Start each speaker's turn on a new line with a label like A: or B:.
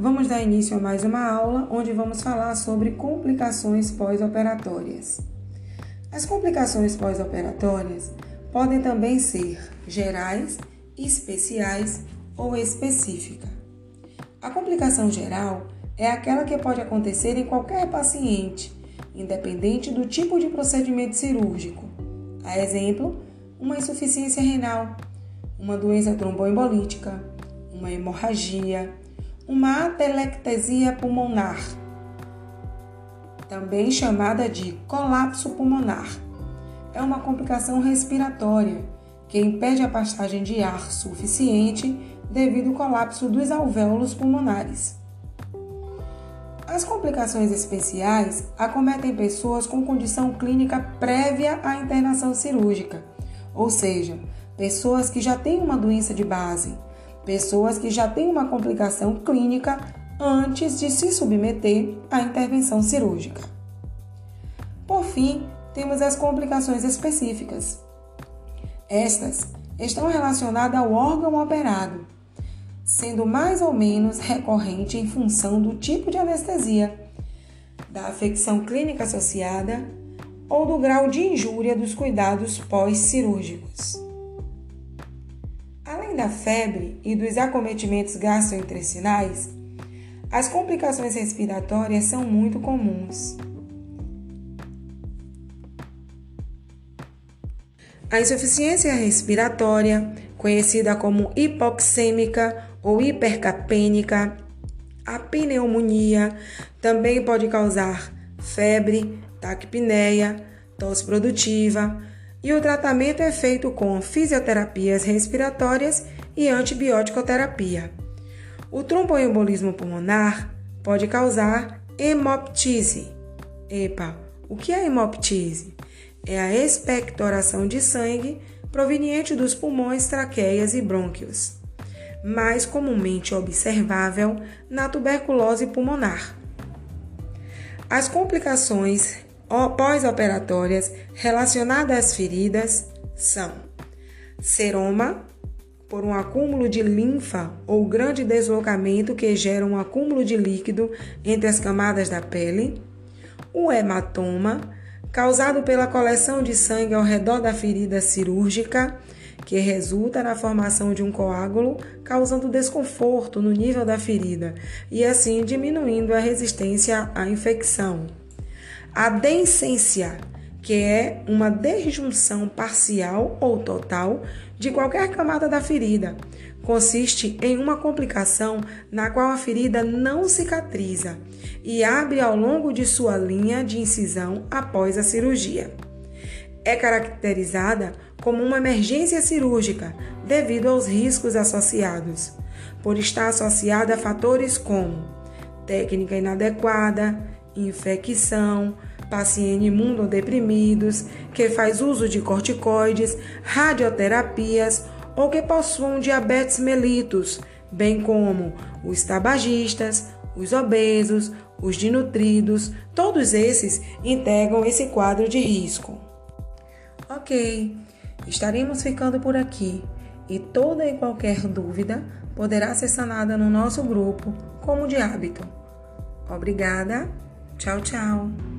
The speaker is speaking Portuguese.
A: vamos dar início a mais uma aula onde vamos falar sobre complicações pós-operatórias. As complicações pós-operatórias podem também ser gerais, especiais ou específica. A complicação geral é aquela que pode acontecer em qualquer paciente, independente do tipo de procedimento cirúrgico. A exemplo, uma insuficiência renal, uma doença tromboembolítica, uma hemorragia, uma atelectasia pulmonar, também chamada de colapso pulmonar. É uma complicação respiratória que impede a passagem de ar suficiente devido ao colapso dos alvéolos pulmonares. As complicações especiais acometem pessoas com condição clínica prévia à internação cirúrgica, ou seja, pessoas que já têm uma doença de base, pessoas que já têm uma complicação clínica antes de se submeter à intervenção cirúrgica. Por fim, temos as complicações específicas. Estas estão relacionadas ao órgão operado, sendo mais ou menos recorrente em função do tipo de anestesia, da afecção clínica associada ou do grau de injúria dos cuidados pós-cirúrgicos. Além da febre e dos acometimentos gastrointestinais, as complicações respiratórias são muito comuns. A insuficiência respiratória, conhecida como hipoxêmica ou hipercapênica, a pneumonia também pode causar febre, taquipneia, tosse produtiva, e o tratamento é feito com fisioterapias respiratórias e antibiótico-terapia. O tromboembolismo pulmonar pode causar hemoptise. Epa, o que é hemoptise? É a expectoração de sangue proveniente dos pulmões, traqueias e brônquios, mais comumente observável na tuberculose pulmonar. As complicações pós-operatórias relacionadas às feridas são seroma, por um acúmulo de linfa ou grande deslocamento que gera um acúmulo de líquido entre as camadas da pele, o hematoma, causado pela coleção de sangue ao redor da ferida cirúrgica, que resulta na formação de um coágulo, causando desconforto no nível da ferida e assim diminuindo a resistência à infecção. A densência, que é uma desjunção parcial ou total de qualquer camada da ferida, consiste em uma complicação na qual a ferida não cicatriza e abre ao longo de sua linha de incisão após a cirurgia. É caracterizada como uma emergência cirúrgica devido aos riscos associados, por estar associada a fatores como técnica inadequada, infecção, pacientes imunodeprimidos, que faz uso de corticoides, radioterapias ou que possuam diabetes mellitus, bem como os tabagistas, os obesos, os dinutridos, todos esses integram esse quadro de risco. Ok, estaremos ficando por aqui e toda e qualquer dúvida poderá ser sanada no nosso grupo, como de hábito. Obrigada! Tchau, tchau!